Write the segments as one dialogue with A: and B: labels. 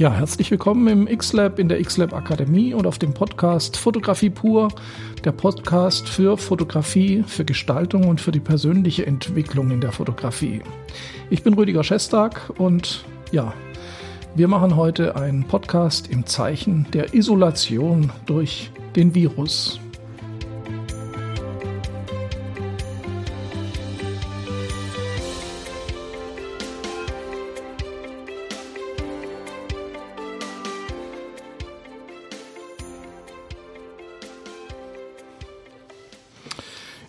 A: Ja, herzlich willkommen im X-Lab, in der X-Lab Akademie und auf dem Podcast Fotografie pur, der Podcast für Fotografie, für Gestaltung und für die persönliche Entwicklung in der Fotografie. Ich bin Rüdiger Schestag und ja, wir machen heute einen Podcast im Zeichen der Isolation durch den Virus.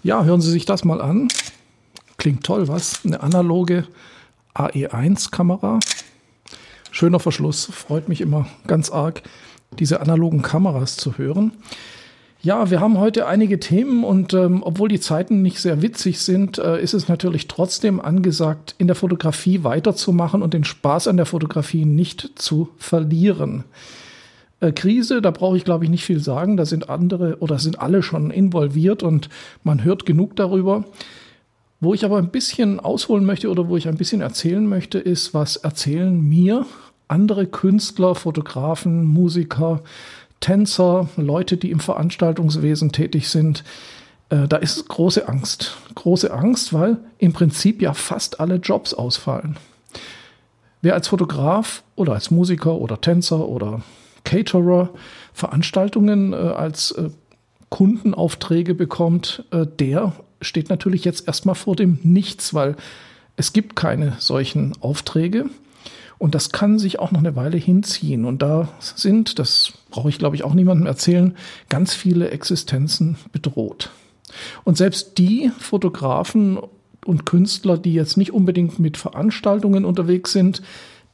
A: Ja, hören Sie sich das mal an. Klingt toll, was? Eine analoge AE1-Kamera. Schöner Verschluss, freut mich immer ganz arg, diese analogen Kameras zu hören. Ja, wir haben heute einige Themen und ähm, obwohl die Zeiten nicht sehr witzig sind, äh, ist es natürlich trotzdem angesagt, in der Fotografie weiterzumachen und den Spaß an der Fotografie nicht zu verlieren. Äh, Krise, da brauche ich glaube ich nicht viel sagen, da sind andere oder sind alle schon involviert und man hört genug darüber. Wo ich aber ein bisschen ausholen möchte oder wo ich ein bisschen erzählen möchte, ist, was erzählen mir andere Künstler, Fotografen, Musiker, Tänzer, Leute, die im Veranstaltungswesen tätig sind. Äh, da ist große Angst. Große Angst, weil im Prinzip ja fast alle Jobs ausfallen. Wer als Fotograf oder als Musiker oder Tänzer oder Caterer Veranstaltungen äh, als äh, Kundenaufträge bekommt, äh, der steht natürlich jetzt erstmal vor dem Nichts, weil es gibt keine solchen Aufträge. Und das kann sich auch noch eine Weile hinziehen. Und da sind, das brauche ich glaube ich auch niemandem erzählen, ganz viele Existenzen bedroht. Und selbst die Fotografen und Künstler, die jetzt nicht unbedingt mit Veranstaltungen unterwegs sind,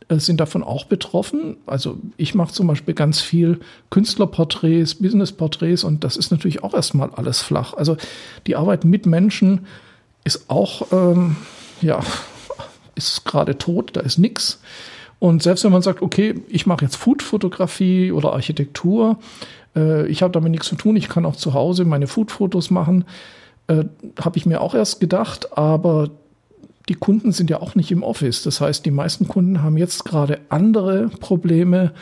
A: sind davon auch betroffen. Also ich mache zum Beispiel ganz viel Künstlerporträts, Businessporträts und das ist natürlich auch erstmal alles flach. Also die Arbeit mit Menschen ist auch, ähm, ja, ist gerade tot, da ist nichts. Und selbst wenn man sagt, okay, ich mache jetzt Foodfotografie oder Architektur, äh, ich habe damit nichts zu tun, ich kann auch zu Hause meine Foodfotos machen, äh, habe ich mir auch erst gedacht, aber die Kunden sind ja auch nicht im Office. Das heißt, die meisten Kunden haben jetzt gerade andere Probleme,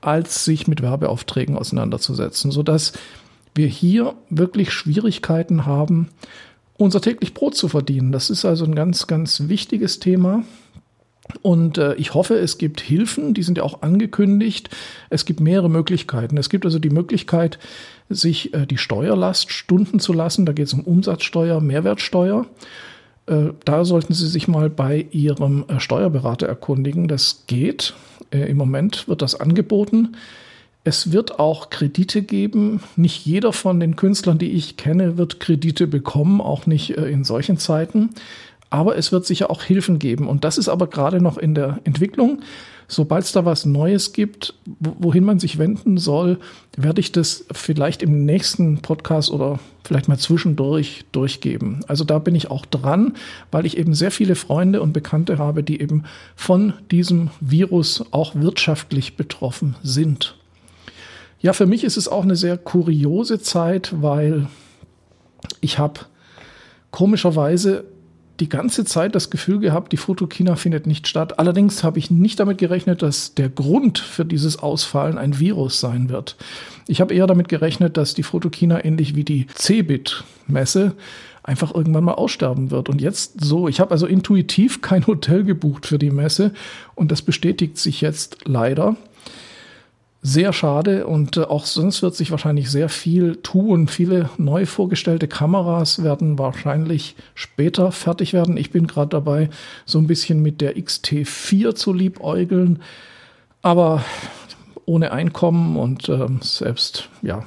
A: als sich mit Werbeaufträgen auseinanderzusetzen, sodass wir hier wirklich Schwierigkeiten haben, unser täglich Brot zu verdienen. Das ist also ein ganz, ganz wichtiges Thema. Und äh, ich hoffe, es gibt Hilfen, die sind ja auch angekündigt. Es gibt mehrere Möglichkeiten. Es gibt also die Möglichkeit, sich äh, die Steuerlast stunden zu lassen. Da geht es um Umsatzsteuer, Mehrwertsteuer. Äh, da sollten Sie sich mal bei Ihrem äh, Steuerberater erkundigen. Das geht. Äh, Im Moment wird das angeboten. Es wird auch Kredite geben. Nicht jeder von den Künstlern, die ich kenne, wird Kredite bekommen, auch nicht in solchen Zeiten. Aber es wird sicher auch Hilfen geben. Und das ist aber gerade noch in der Entwicklung. Sobald es da was Neues gibt, wohin man sich wenden soll, werde ich das vielleicht im nächsten Podcast oder vielleicht mal zwischendurch durchgeben. Also da bin ich auch dran, weil ich eben sehr viele Freunde und Bekannte habe, die eben von diesem Virus auch wirtschaftlich betroffen sind. Ja, für mich ist es auch eine sehr kuriose Zeit, weil ich habe komischerweise die ganze Zeit das Gefühl gehabt, die Fotokina findet nicht statt. Allerdings habe ich nicht damit gerechnet, dass der Grund für dieses Ausfallen ein Virus sein wird. Ich habe eher damit gerechnet, dass die Fotokina ähnlich wie die Cebit-Messe einfach irgendwann mal aussterben wird. Und jetzt so, ich habe also intuitiv kein Hotel gebucht für die Messe und das bestätigt sich jetzt leider sehr schade und äh, auch sonst wird sich wahrscheinlich sehr viel tun. Viele neu vorgestellte Kameras werden wahrscheinlich später fertig werden. Ich bin gerade dabei, so ein bisschen mit der XT4 zu liebäugeln, aber ohne Einkommen und äh, selbst, ja,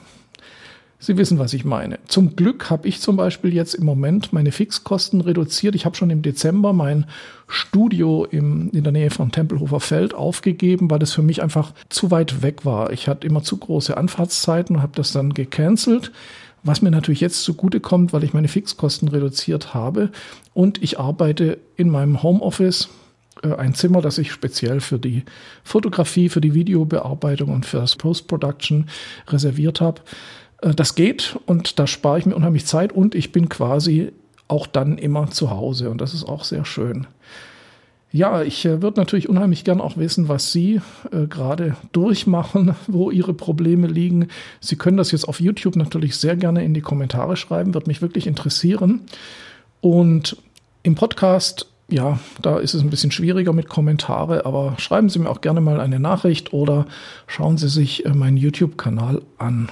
A: Sie wissen, was ich meine. Zum Glück habe ich zum Beispiel jetzt im Moment meine Fixkosten reduziert. Ich habe schon im Dezember mein Studio im, in der Nähe von Tempelhofer Feld aufgegeben, weil das für mich einfach zu weit weg war. Ich hatte immer zu große Anfahrtszeiten und habe das dann gecancelt. Was mir natürlich jetzt zugute kommt, weil ich meine Fixkosten reduziert habe. Und ich arbeite in meinem Homeoffice äh, ein Zimmer, das ich speziell für die Fotografie, für die Videobearbeitung und für das Post-Production reserviert habe. Äh, das geht und da spare ich mir unheimlich Zeit und ich bin quasi auch dann immer zu Hause und das ist auch sehr schön. Ja, ich äh, würde natürlich unheimlich gern auch wissen, was Sie äh, gerade durchmachen, wo Ihre Probleme liegen. Sie können das jetzt auf YouTube natürlich sehr gerne in die Kommentare schreiben, wird mich wirklich interessieren. Und im Podcast, ja, da ist es ein bisschen schwieriger mit Kommentare, aber schreiben Sie mir auch gerne mal eine Nachricht oder schauen Sie sich äh, meinen YouTube-Kanal an.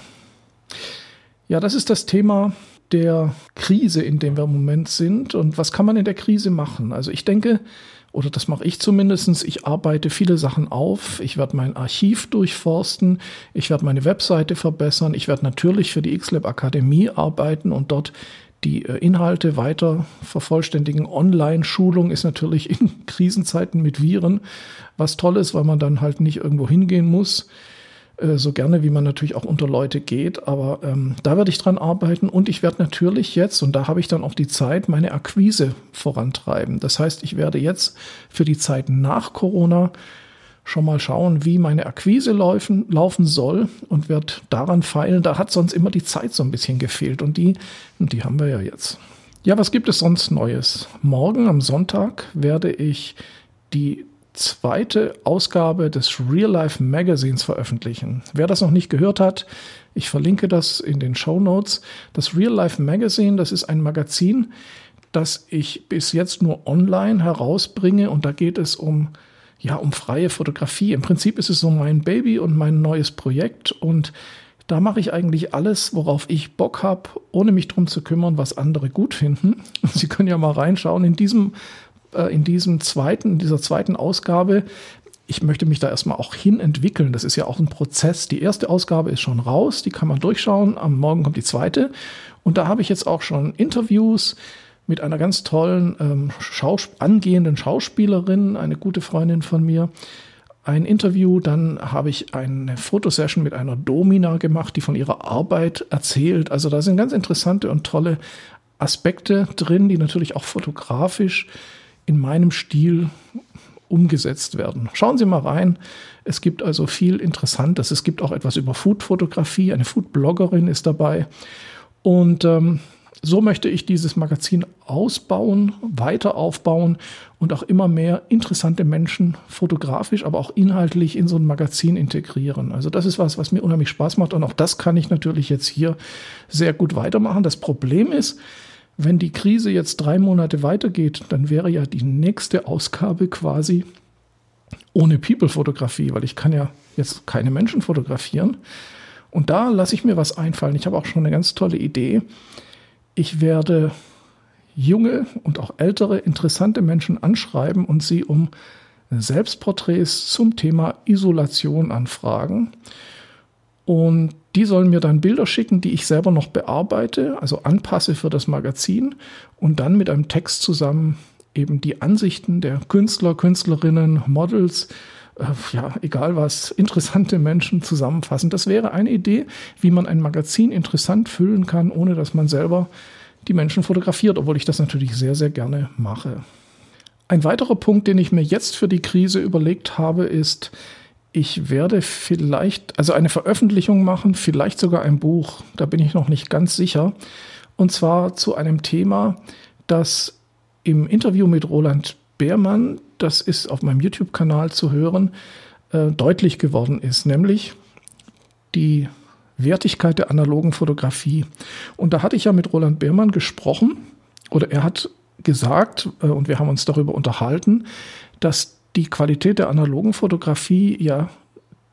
A: Ja, das ist das Thema der Krise, in dem wir im Moment sind. Und was kann man in der Krise machen? Also ich denke, oder das mache ich zumindestens. ich arbeite viele Sachen auf. Ich werde mein Archiv durchforsten. Ich werde meine Webseite verbessern. Ich werde natürlich für die XLab Akademie arbeiten und dort die äh, Inhalte weiter vervollständigen. Online-Schulung ist natürlich in Krisenzeiten mit Viren was Tolles, weil man dann halt nicht irgendwo hingehen muss. Äh, so gerne, wie man natürlich auch unter Leute geht. Aber ähm, da werde ich dran arbeiten und ich werde natürlich jetzt, und da habe ich dann auch die Zeit, meine Akquise vorantreiben. Das heißt, ich werde jetzt für die Zeit nach Corona schon mal schauen, wie meine Akquise laufen, laufen soll und werde daran feilen. Da hat sonst immer die Zeit so ein bisschen gefehlt und die, die haben wir ja jetzt. Ja, was gibt es sonst Neues? Morgen am Sonntag werde ich die zweite Ausgabe des Real Life Magazines veröffentlichen. Wer das noch nicht gehört hat, ich verlinke das in den Show Notes. Das Real Life Magazine, das ist ein Magazin, das ich bis jetzt nur online herausbringe und da geht es um ja, um freie Fotografie. Im Prinzip ist es so mein Baby und mein neues Projekt und da mache ich eigentlich alles, worauf ich Bock habe, ohne mich drum zu kümmern, was andere gut finden. Sie können ja mal reinschauen. In diesem äh, in diesem zweiten, in dieser zweiten Ausgabe. Ich möchte mich da erstmal auch hin entwickeln. Das ist ja auch ein Prozess. Die erste Ausgabe ist schon raus, die kann man durchschauen. Am Morgen kommt die zweite. Und da habe ich jetzt auch schon Interviews mit einer ganz tollen ähm, Schaus angehenden Schauspielerin, eine gute Freundin von mir. Ein Interview, dann habe ich eine Fotosession mit einer Domina gemacht, die von ihrer Arbeit erzählt. Also da sind ganz interessante und tolle Aspekte drin, die natürlich auch fotografisch in meinem Stil umgesetzt werden. Schauen Sie mal rein. Es gibt also viel Interessantes. Es gibt auch etwas über Food-Fotografie. Eine Food-Bloggerin ist dabei. Und ähm, so möchte ich dieses Magazin ausbauen, weiter aufbauen und auch immer mehr interessante Menschen fotografisch, aber auch inhaltlich in so ein Magazin integrieren. Also das ist was, was mir unheimlich Spaß macht und auch das kann ich natürlich jetzt hier sehr gut weitermachen. Das Problem ist, wenn die Krise jetzt drei Monate weitergeht, dann wäre ja die nächste Ausgabe quasi ohne People-Fotografie, weil ich kann ja jetzt keine Menschen fotografieren. Und da lasse ich mir was einfallen. Ich habe auch schon eine ganz tolle Idee. Ich werde junge und auch ältere interessante Menschen anschreiben und sie um Selbstporträts zum Thema Isolation anfragen. Und die sollen mir dann Bilder schicken, die ich selber noch bearbeite, also anpasse für das Magazin und dann mit einem Text zusammen eben die Ansichten der Künstler, Künstlerinnen, Models, äh, ja, egal was, interessante Menschen zusammenfassen. Das wäre eine Idee, wie man ein Magazin interessant füllen kann, ohne dass man selber die Menschen fotografiert, obwohl ich das natürlich sehr, sehr gerne mache. Ein weiterer Punkt, den ich mir jetzt für die Krise überlegt habe, ist, ich werde vielleicht, also eine Veröffentlichung machen, vielleicht sogar ein Buch, da bin ich noch nicht ganz sicher. Und zwar zu einem Thema, das im Interview mit Roland Beermann, das ist auf meinem YouTube-Kanal zu hören, äh, deutlich geworden ist, nämlich die Wertigkeit der analogen Fotografie. Und da hatte ich ja mit Roland Beermann gesprochen, oder er hat gesagt, äh, und wir haben uns darüber unterhalten, dass die Qualität der analogen Fotografie ja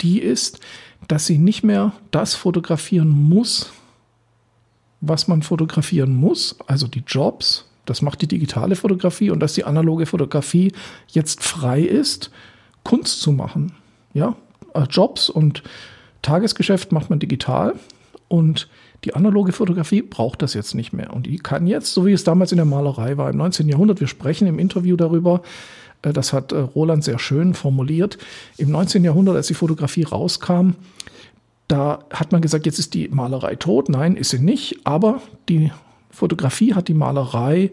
A: die ist, dass sie nicht mehr das fotografieren muss, was man fotografieren muss, also die Jobs, das macht die digitale Fotografie und dass die analoge Fotografie jetzt frei ist, Kunst zu machen. Ja, Jobs und Tagesgeschäft macht man digital und die analoge Fotografie braucht das jetzt nicht mehr. Und die kann jetzt, so wie es damals in der Malerei war, im 19. Jahrhundert, wir sprechen im Interview darüber, äh, das hat äh, Roland sehr schön formuliert. Im 19. Jahrhundert, als die Fotografie rauskam, da hat man gesagt, jetzt ist die Malerei tot. Nein, ist sie nicht. Aber die Fotografie hat die Malerei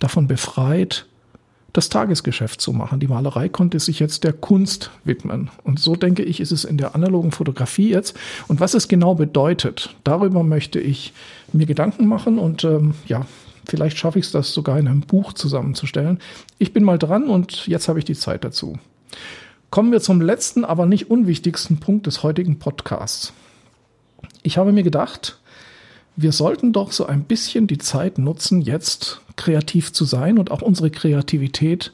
A: davon befreit, das Tagesgeschäft zu machen. Die Malerei konnte sich jetzt der Kunst widmen. Und so denke ich, ist es in der analogen Fotografie jetzt. Und was es genau bedeutet, darüber möchte ich mir Gedanken machen und ähm, ja, Vielleicht schaffe ich es, das sogar in einem Buch zusammenzustellen. Ich bin mal dran und jetzt habe ich die Zeit dazu. Kommen wir zum letzten, aber nicht unwichtigsten Punkt des heutigen Podcasts. Ich habe mir gedacht, wir sollten doch so ein bisschen die Zeit nutzen, jetzt kreativ zu sein und auch unsere Kreativität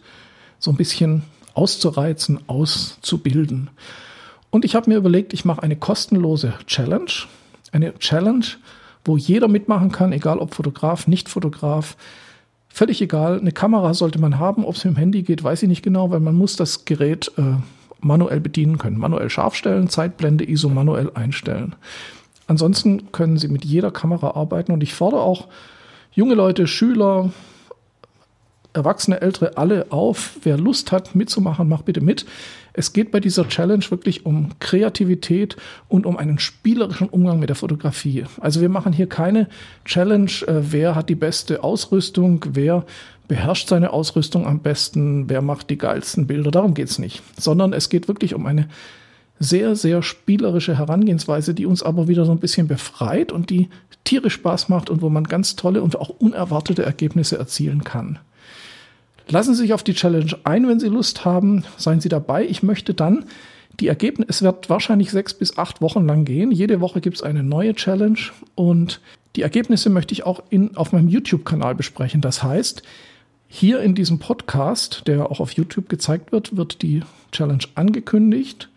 A: so ein bisschen auszureizen, auszubilden. Und ich habe mir überlegt, ich mache eine kostenlose Challenge. Eine Challenge, wo jeder mitmachen kann, egal ob Fotograf, nicht Fotograf. Völlig egal. Eine Kamera sollte man haben. Ob es mit dem Handy geht, weiß ich nicht genau, weil man muss das Gerät äh, manuell bedienen können. Manuell scharf stellen, Zeitblende, ISO manuell einstellen. Ansonsten können Sie mit jeder Kamera arbeiten und ich fordere auch junge Leute, Schüler, Erwachsene, Ältere alle auf. Wer Lust hat mitzumachen, mach bitte mit. Es geht bei dieser Challenge wirklich um Kreativität und um einen spielerischen Umgang mit der Fotografie. Also wir machen hier keine Challenge, äh, wer hat die beste Ausrüstung, wer beherrscht seine Ausrüstung am besten, wer macht die geilsten Bilder. Darum geht's nicht. Sondern es geht wirklich um eine sehr, sehr spielerische Herangehensweise, die uns aber wieder so ein bisschen befreit und die tierisch Spaß macht und wo man ganz tolle und auch unerwartete Ergebnisse erzielen kann. Lassen Sie sich auf die Challenge ein, wenn Sie Lust haben. Seien Sie dabei. Ich möchte dann die Ergebnisse, es wird wahrscheinlich sechs bis acht Wochen lang gehen. Jede Woche gibt es eine neue Challenge und die Ergebnisse möchte ich auch in, auf meinem YouTube-Kanal besprechen. Das heißt, hier in diesem Podcast, der auch auf YouTube gezeigt wird, wird die Challenge angekündigt.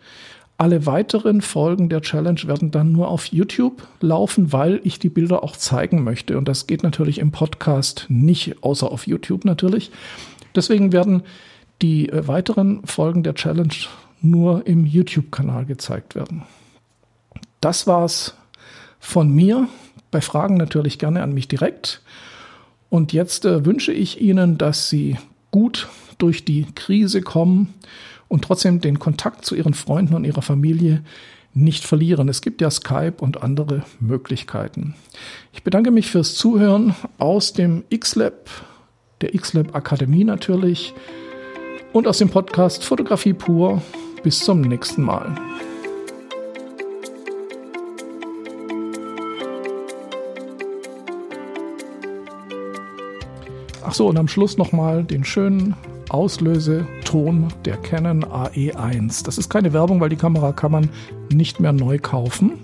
A: Alle weiteren Folgen der Challenge werden dann nur auf YouTube laufen, weil ich die Bilder auch zeigen möchte. Und das geht natürlich im Podcast nicht, außer auf YouTube natürlich. Deswegen werden die äh, weiteren Folgen der Challenge nur im YouTube-Kanal gezeigt werden. Das war's von mir. Bei Fragen natürlich gerne an mich direkt. Und jetzt äh, wünsche ich Ihnen, dass Sie gut durch die Krise kommen und trotzdem den Kontakt zu Ihren Freunden und Ihrer Familie nicht verlieren. Es gibt ja Skype und andere Möglichkeiten. Ich bedanke mich fürs Zuhören aus dem X-Lab der XLab Akademie natürlich und aus dem Podcast Fotografie pur. Bis zum nächsten Mal. Ach so, und am Schluss nochmal den schönen Auslöseton der Canon AE1. Das ist keine Werbung, weil die Kamera kann man nicht mehr neu kaufen.